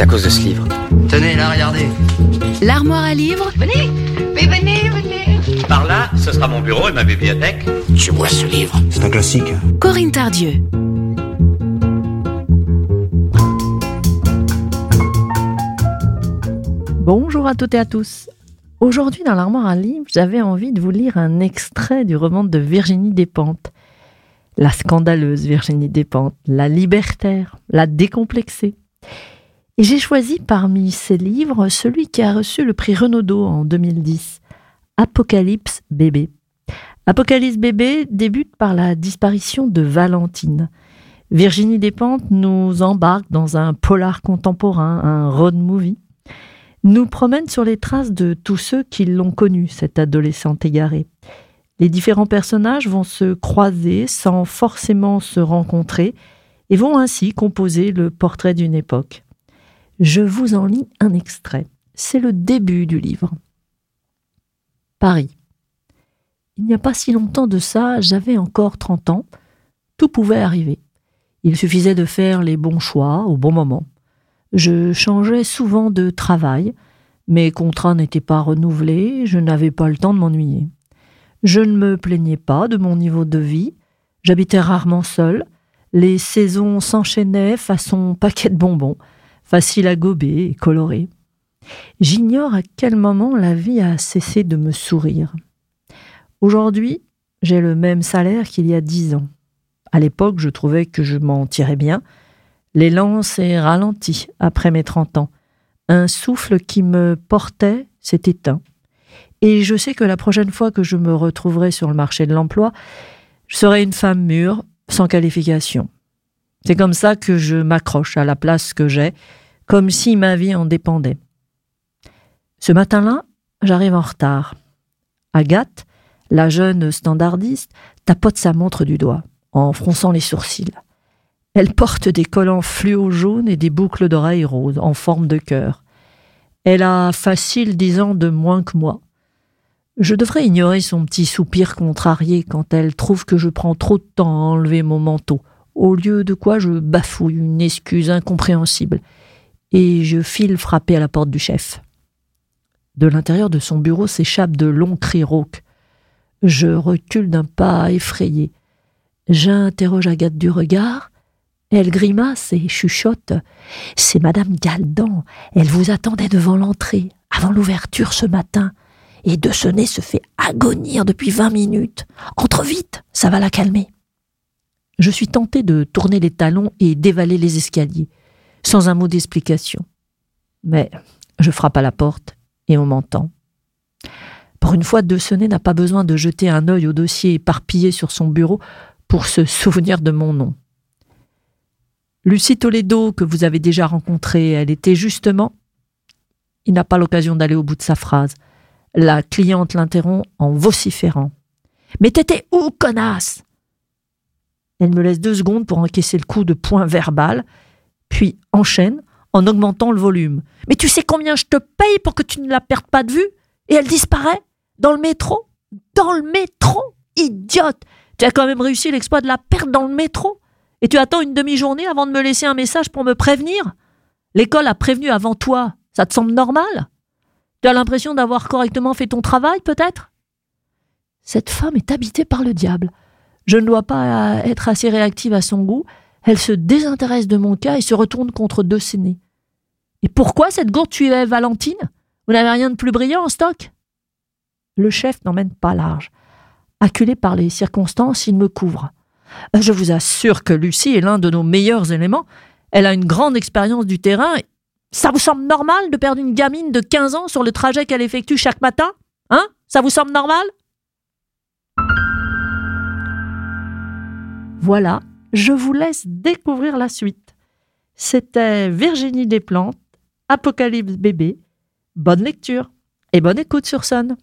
C'est à cause de ce livre. Tenez, là, regardez. L'armoire à livres Venez, mais venez, venez. Par là, ce sera mon bureau et ma bibliothèque. Tu vois ce livre? C'est un classique. Corinne Tardieu. Bonjour à toutes et à tous. Aujourd'hui, dans l'armoire à livres, j'avais envie de vous lire un extrait du roman de Virginie Despentes. La scandaleuse Virginie Despentes, la libertaire, la décomplexée. Et j'ai choisi parmi ces livres celui qui a reçu le prix Renaudot en 2010, Apocalypse bébé. Apocalypse bébé débute par la disparition de Valentine. Virginie Despentes nous embarque dans un polar contemporain, un road movie nous promène sur les traces de tous ceux qui l'ont connue, cette adolescente égarée. Les différents personnages vont se croiser sans forcément se rencontrer et vont ainsi composer le portrait d'une époque. Je vous en lis un extrait. C'est le début du livre. Paris. Il n'y a pas si longtemps de ça, j'avais encore 30 ans. Tout pouvait arriver. Il suffisait de faire les bons choix au bon moment. Je changeais souvent de travail, mes contrats n'étaient pas renouvelés, je n'avais pas le temps de m'ennuyer. Je ne me plaignais pas de mon niveau de vie, j'habitais rarement seul, les saisons s'enchaînaient façon paquet de bonbons, facile à gober et coloré. J'ignore à quel moment la vie a cessé de me sourire. Aujourd'hui, j'ai le même salaire qu'il y a dix ans. À l'époque, je trouvais que je m'en tirais bien, L'élan s'est ralenti après mes trente ans. Un souffle qui me portait s'est éteint. Et je sais que la prochaine fois que je me retrouverai sur le marché de l'emploi, je serai une femme mûre, sans qualification. C'est comme ça que je m'accroche à la place que j'ai, comme si ma vie en dépendait. Ce matin-là, j'arrive en retard. Agathe, la jeune standardiste, tapote sa montre du doigt, en fronçant les sourcils. Elle porte des collants fluo jaunes et des boucles d'oreilles roses en forme de cœur. Elle a facile dix ans de moins que moi. Je devrais ignorer son petit soupir contrarié quand elle trouve que je prends trop de temps à enlever mon manteau, au lieu de quoi je bafouille une excuse incompréhensible, et je file frapper à la porte du chef. De l'intérieur de son bureau s'échappent de longs cris rauques. Je recule d'un pas effrayé. J'interroge Agathe du regard, elle grimace et chuchote. C'est Madame Galdan. Elle vous attendait devant l'entrée, avant l'ouverture ce matin. Et de se fait agonir depuis vingt minutes. Entre vite, ça va la calmer. Je suis tenté de tourner les talons et d'évaler les escaliers, sans un mot d'explication. Mais je frappe à la porte et on m'entend. Pour une fois, Dessonnet n'a pas besoin de jeter un œil au dossier éparpillé sur son bureau pour se souvenir de mon nom. Lucie Toledo, que vous avez déjà rencontrée, elle était justement. Il n'a pas l'occasion d'aller au bout de sa phrase. La cliente l'interrompt en vociférant. Mais t'étais où, connasse? Elle me laisse deux secondes pour encaisser le coup de poing verbal, puis enchaîne en augmentant le volume. Mais tu sais combien je te paye pour que tu ne la perdes pas de vue? Et elle disparaît Dans le métro? Dans le métro? Idiote! Tu as quand même réussi l'exploit de la perdre dans le métro? Et tu attends une demi-journée avant de me laisser un message pour me prévenir? L'école a prévenu avant toi. Ça te semble normal? Tu as l'impression d'avoir correctement fait ton travail, peut-être? Cette femme est habitée par le diable. Je ne dois pas être assez réactive à son goût. Elle se désintéresse de mon cas et se retourne contre deux sénés. Et pourquoi cette gourde tuait Valentine? Vous n'avez rien de plus brillant en stock? Le chef n'emmène pas large. Acculé par les circonstances, il me couvre. Je vous assure que Lucie est l'un de nos meilleurs éléments. Elle a une grande expérience du terrain. Ça vous semble normal de perdre une gamine de 15 ans sur le trajet qu'elle effectue chaque matin? Hein? Ça vous semble normal? Voilà, je vous laisse découvrir la suite. C'était Virginie Desplantes, Apocalypse bébé. Bonne lecture et bonne écoute sur Sun.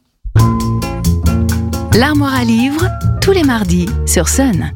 L'armoire à livres, tous les mardis sur Sun.